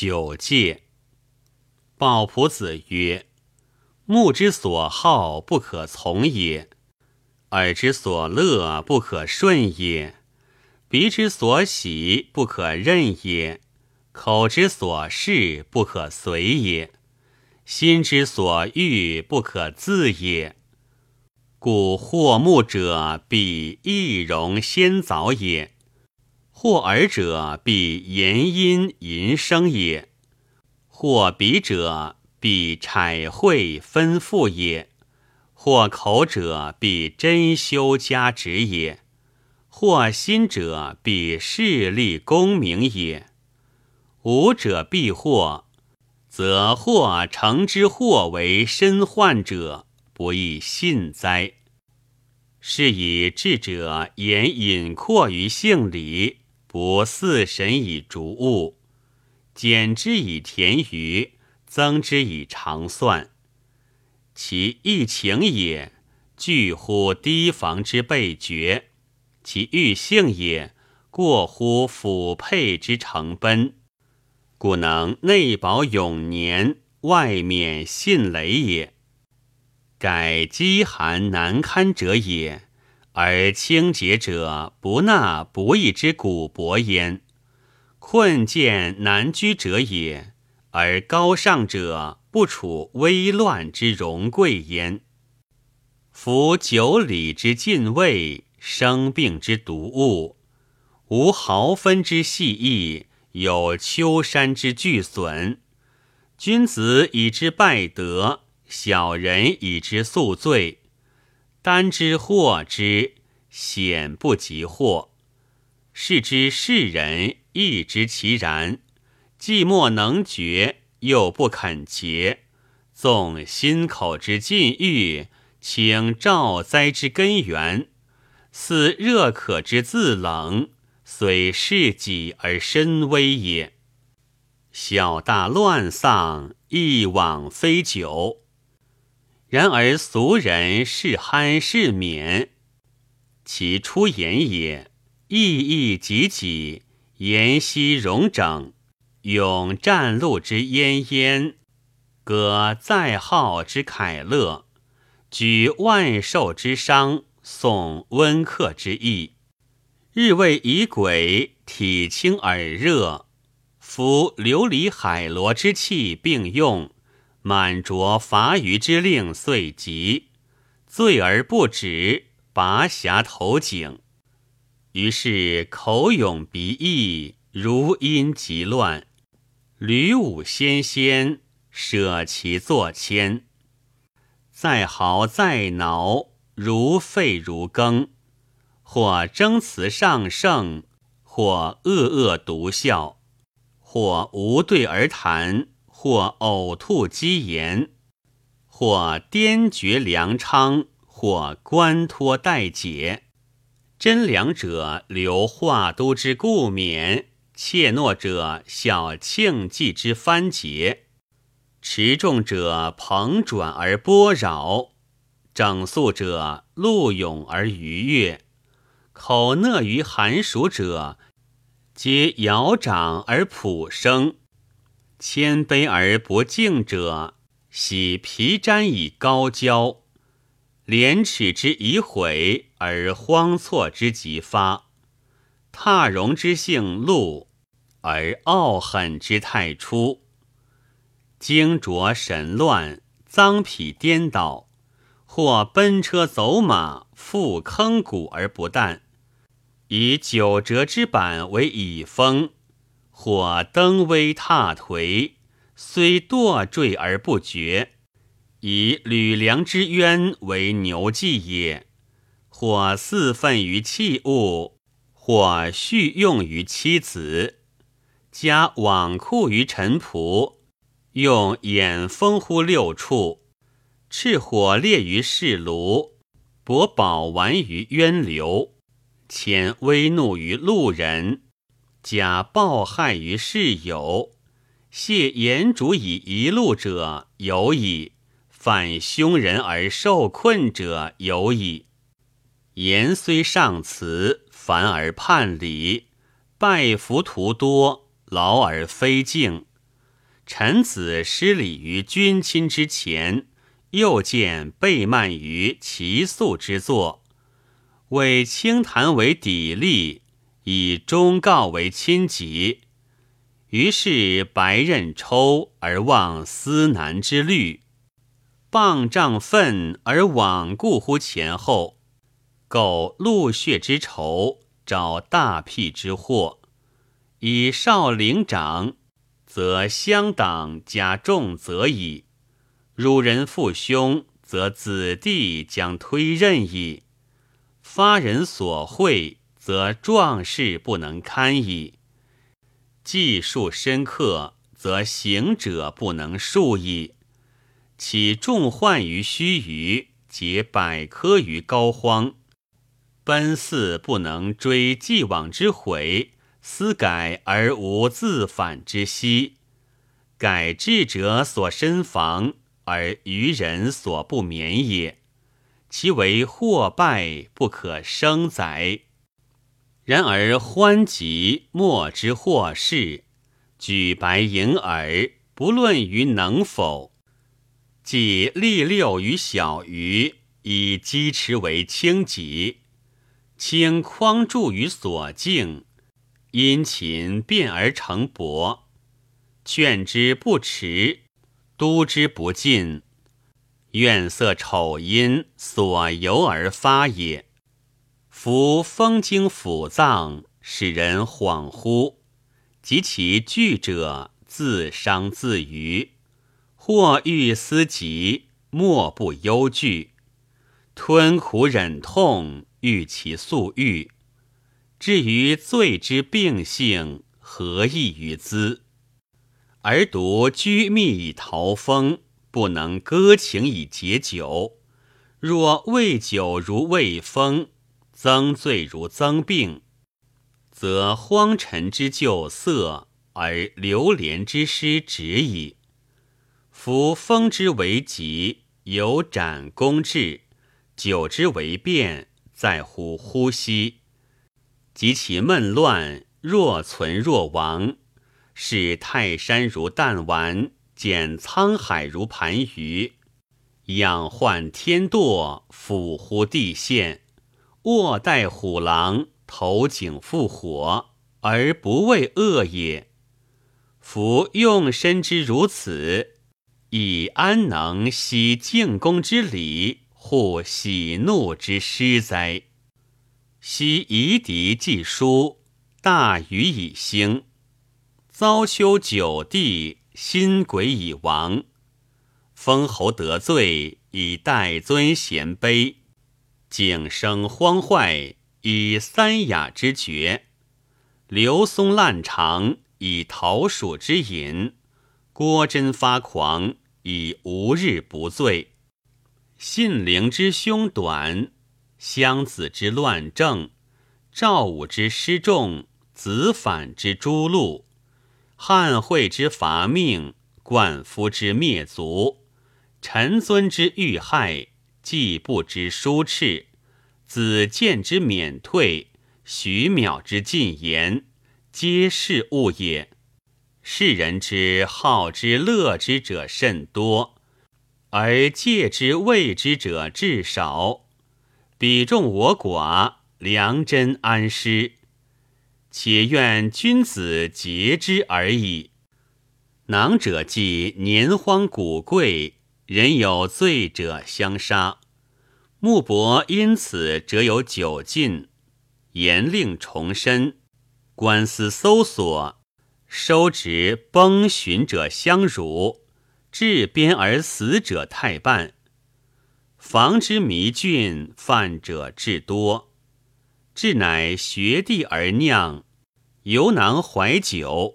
九戒。鲍仆子曰：“目之所好，不可从也；耳之所乐，不可顺也；鼻之所喜，不可任也；口之所视，不可随也；心之所欲，不可自也。故惑目者，必易容先早也。”或耳者，必言音吟声也；或鼻者，必采会分咐也；或口者，必珍修加职也；或心者，必势利功名也。五者必惑，则或成之惑为身患者，不亦信哉？是以智者言隐括于性理。博四神以逐物，减之以田鱼，增之以长算。其意情也，惧乎堤防之备绝；其欲性也，过乎辅配之成奔。故能内保永年，外免信雷也。改饥寒难堪者也。而清洁者不纳不义之古帛焉，困贱难居者也；而高尚者不处危乱之荣贵焉。夫九里之禁卫，生病之毒物，无毫分之细意，有丘山之巨损。君子以之败德，小人以之宿罪。单之祸之险不及祸，是之世人亦知其然。既莫能决，又不肯结，纵心口之禁欲，请兆灾之根源，似热可之自冷，虽事己而身危也。小大乱丧，一往非久。然而俗人是酣是勉，其出言也，意意己己，言兮容整，咏战路之奄奄，歌在号之凯乐，举万寿之伤，颂温客之意，日为以鬼，体清耳热，夫琉璃海螺之气并用。满着伐鱼之令遂急，醉而不止，拔匣投井。于是口涌鼻溢，如阴急乱。吕武纤纤，舍其作迁。再嚎再挠，如沸如羹。或争辞上圣，或恶恶独笑，或无对而谈。或呕吐积言，或颠绝粮昌，或官托待解。真良者留华都之故冕，怯懦者小庆忌之番节。持重者蓬转而波扰，整肃者路勇而愉悦。口讷于寒暑者，皆摇掌而普生。谦卑而不敬者，喜皮毡以高骄；廉耻之以毁，而荒错之即发；踏荣之性露，而傲狠之太出；精浊神乱，脏痞颠倒；或奔车走马，复坑谷而不啖；以九折之板为以风。或登危踏颓，虽堕坠而不绝，以吕梁之冤为牛祭也；或四愤于器物，或蓄用于妻子，加罔库于臣仆，用眼风乎六处，赤火烈于室炉，博宝丸于渊流，遣微怒于路人。假暴害于室友，谢言主以一路者有矣；反凶人而受困者有矣。言虽上辞，凡而叛礼，拜服徒多，劳而非敬，臣子失礼于君亲之前，又见背慢于其素之作，为清谈为砥砺，以忠告为亲急。于是白刃抽而忘思难之虑，棒杖愤而罔顾乎前后，苟露血之仇，找大辟之祸，以少陵长。则乡党加重则矣；汝人父兄，则子弟将推任矣。发人所会，则壮士不能堪矣；技术深刻，则行者不能数矣。岂众患于须臾，结百科于膏肓？奔四不能追既往之悔。思改而无自反之息，改智者所身防，而愚人所不免也。其为祸败不可生哉！然而欢极莫之祸事，举白盈耳，不论于能否。即利六于小鱼，以鸡池为轻己，轻匡助于所敬。殷勤变而成薄，劝之不迟，督之不进，怨色丑阴所由而发也。夫风经腑脏，使人恍惚，及其惧者，自伤自愚，或欲思疾，莫不忧惧，吞苦忍痛，欲其速愈。至于罪之病性，何异于兹？而独居密以逃风，不能歌情以解酒。若畏酒如畏风，增罪如增病，则荒尘之旧色，而流连之失止矣。夫风之为疾，有斩攻治；酒之为变，在乎呼吸。及其闷乱，若存若亡，使泰山如弹丸，减沧海如盘盂，仰患天堕，俯乎地陷，卧待虎狼，投井复火，而不畏恶也。夫用身之如此，以安能息静公之礼，护喜怒之失哉？昔夷狄既书，大禹以兴；遭丘九地，新鬼以亡。封侯得罪，以代尊贤卑；景生荒坏，以三雅之绝；刘松烂长，以桃蜀之隐；郭真发狂，以无日不醉；信陵之凶短。襄子之乱政，赵武之失众，子反之诛戮，汉惠之伐命，冠夫之灭族，陈尊之遇害，既不知疏斥，子见之免退，徐邈之进言，皆是物也。世人之好之乐之者甚多，而戒之畏之者至少。彼众我寡，良贞安师，且愿君子节之而已。囊者既年荒古贵，人有罪者相杀。穆伯因此则有酒禁，严令重申，官司搜索，收执崩寻者相辱，治边而死者太半。防之迷峻，犯者至多。至乃学地而酿，犹囊怀酒，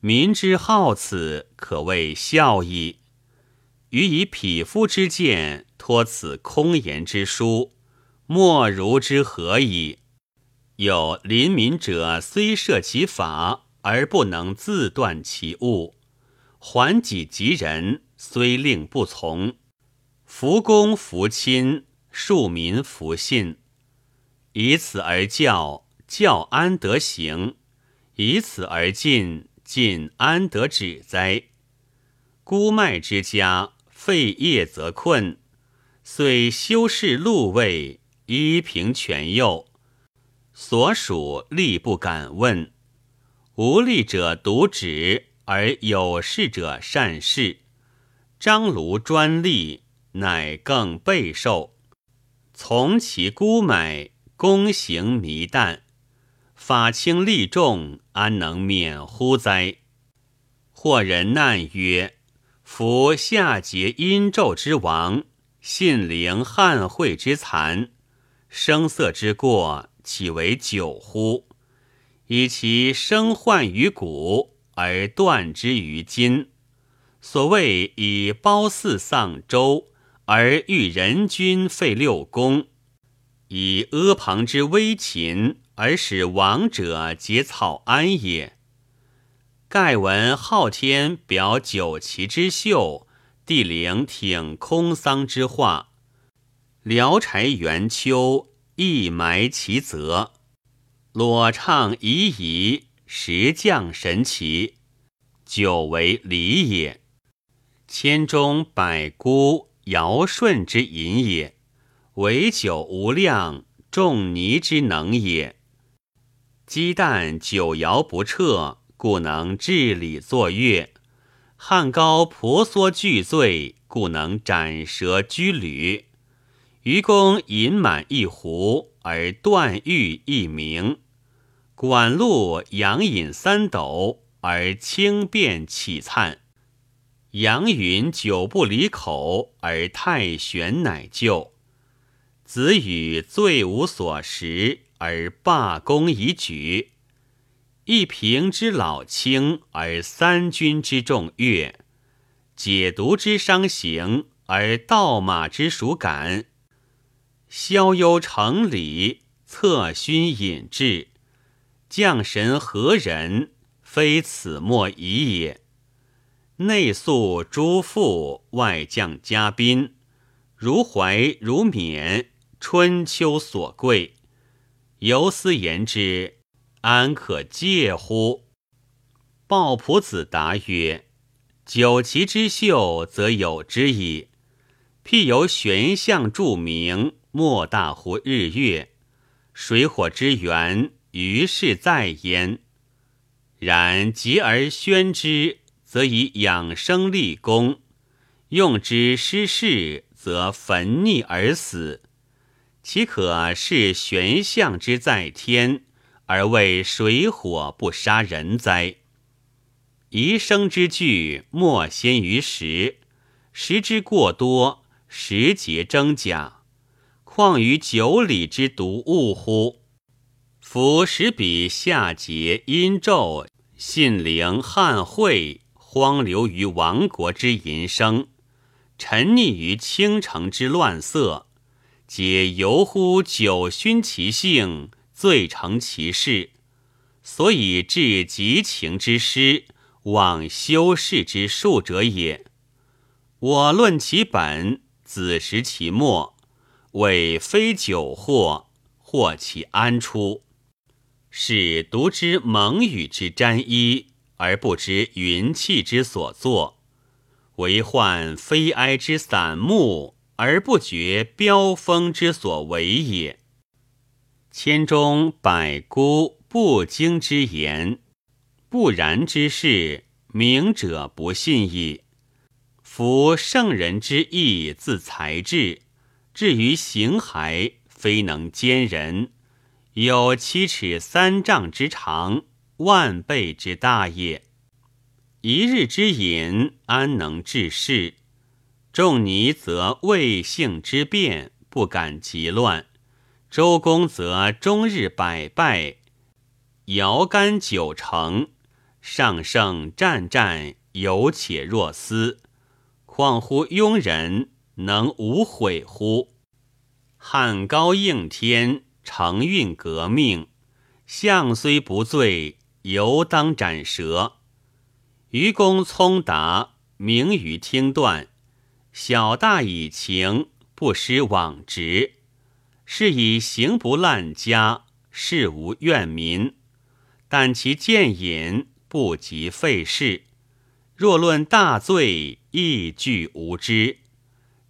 民之好此，可谓孝矣。予以匹夫之见，托此空言之书，莫如之何矣？有临民者，虽设其法，而不能自断其物；还己及人，虽令不从。福公福亲，庶民福信，以此而教，教安得行？以此而进，进安得止哉？孤迈之家，废业则困，遂修饰禄位，依凭权佑。所属力不敢问，无力者独止，而有事者善事。张卢专利，乃更备受。从其孤买，公行弥淡，法轻利重，安能免乎哉？或人难曰：“夫夏桀殷纣之亡，信陵汉惠之残，声色之过。”岂为久乎？以其生患于古，而断之于今。所谓以褒姒丧周，而欲人君废六公；以阿房之危秦，而使亡者结草庵也。盖闻昊天表九旗之秀，地灵挺空桑之画，聊柴元秋。一埋其泽，裸唱夷夷，石降神奇，久为礼也。千中百孤，尧舜之饮也；唯酒无量，仲尼之能也。鸡蛋久肴不彻，故能治理作乐；汉高婆娑俱醉，故能斩蛇居旅。愚公饮满一壶，而断欲一鸣；管路仰饮三斗，而轻便起灿；杨云久不离口，而太玄乃就；子羽醉无所食，而罢工以举；一平之老轻，而三军之众悦；解毒之伤行，而盗马之属感。逍忧成礼，策勋引至，将神何人？非此莫疑也。内宿诸父，外将嘉宾，如怀如冕，春秋所贵。由斯言之，安可借乎？鲍仆子答曰：“九旗之秀，则有之矣。譬由玄象著名。”莫大乎日月，水火之源，于是在焉。然极而宣之，则以养生立功；用之失事，则焚溺而死。岂可是玄象之在天，而为水火不杀人哉？宜生之具，莫先于时；时之过多，时节真假。况于九里之毒物乎？夫使彼夏桀、殷纣、信陵、汉惠荒流于亡国之淫声，沉溺于倾城之乱色，皆由乎酒熏其性，醉成其事，所以致极情之失，忘修饰之术者也。我论其本，子识其末。谓非酒祸，祸其安出？是独知蒙语之沾衣，而不知云气之所作；为患非哀之散木，而不觉飙风之所为也。千中百孤不经之言，不然之事，明者不信矣。夫圣人之意，自才智。至于形骸，非能兼人，有七尺三丈之长，万倍之大也。一日之饮，安能治世？仲尼则未性之变，不敢急乱；周公则终日百败，肴干九成，上圣战战，犹且若斯。况乎庸人？能无悔乎？汉高应天，承运革命，相虽不醉，犹当斩蛇。愚公聪达，明于听断，小大以情，不失往直。是以行不滥家，事无怨民。但其见隐，不及费事。若论大罪，亦惧无知。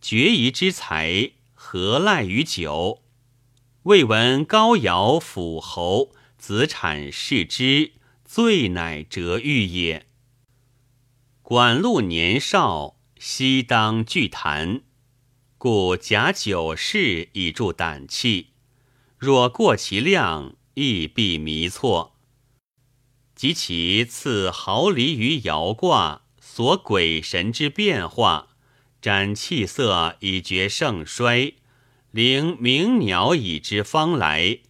决疑之才，何赖于酒？未闻高尧辅侯，子产视之，罪乃折欲也。管路年少，悉当具谈，故假酒事以助胆气。若过其量，亦必迷错。及其赐毫厘于爻卦，所鬼神之变化。展气色以决盛衰，灵鸣鸟以知方来。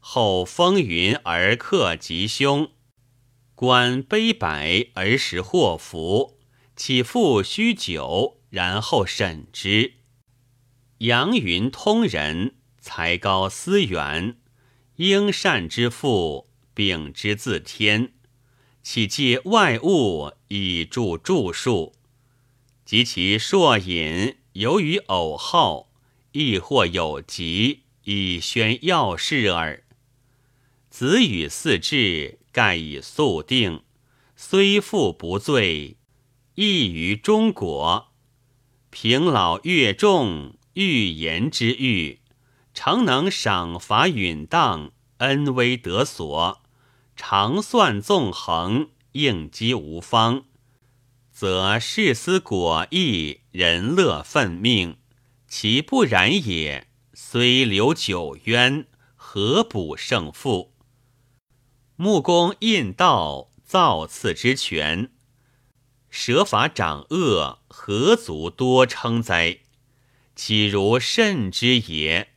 后风云而克吉凶，观悲百而识祸福。岂复虚久，然后审之。阳云通人，才高思远，应善之父，秉之自天。岂借外物以助著述？及其硕隐，由于偶好，亦或有疾，以宣要事耳。子与四志，盖以素定，虽复不罪，亦于中国。平老越重，欲言之欲，诚能赏罚允当，恩威得所，常算纵横，应机无方。则事思果意，人乐奋命，其不然也。虽留久渊，何补胜负？木公印道，造次之权，舍法长恶，何足多称哉？岂如甚之也？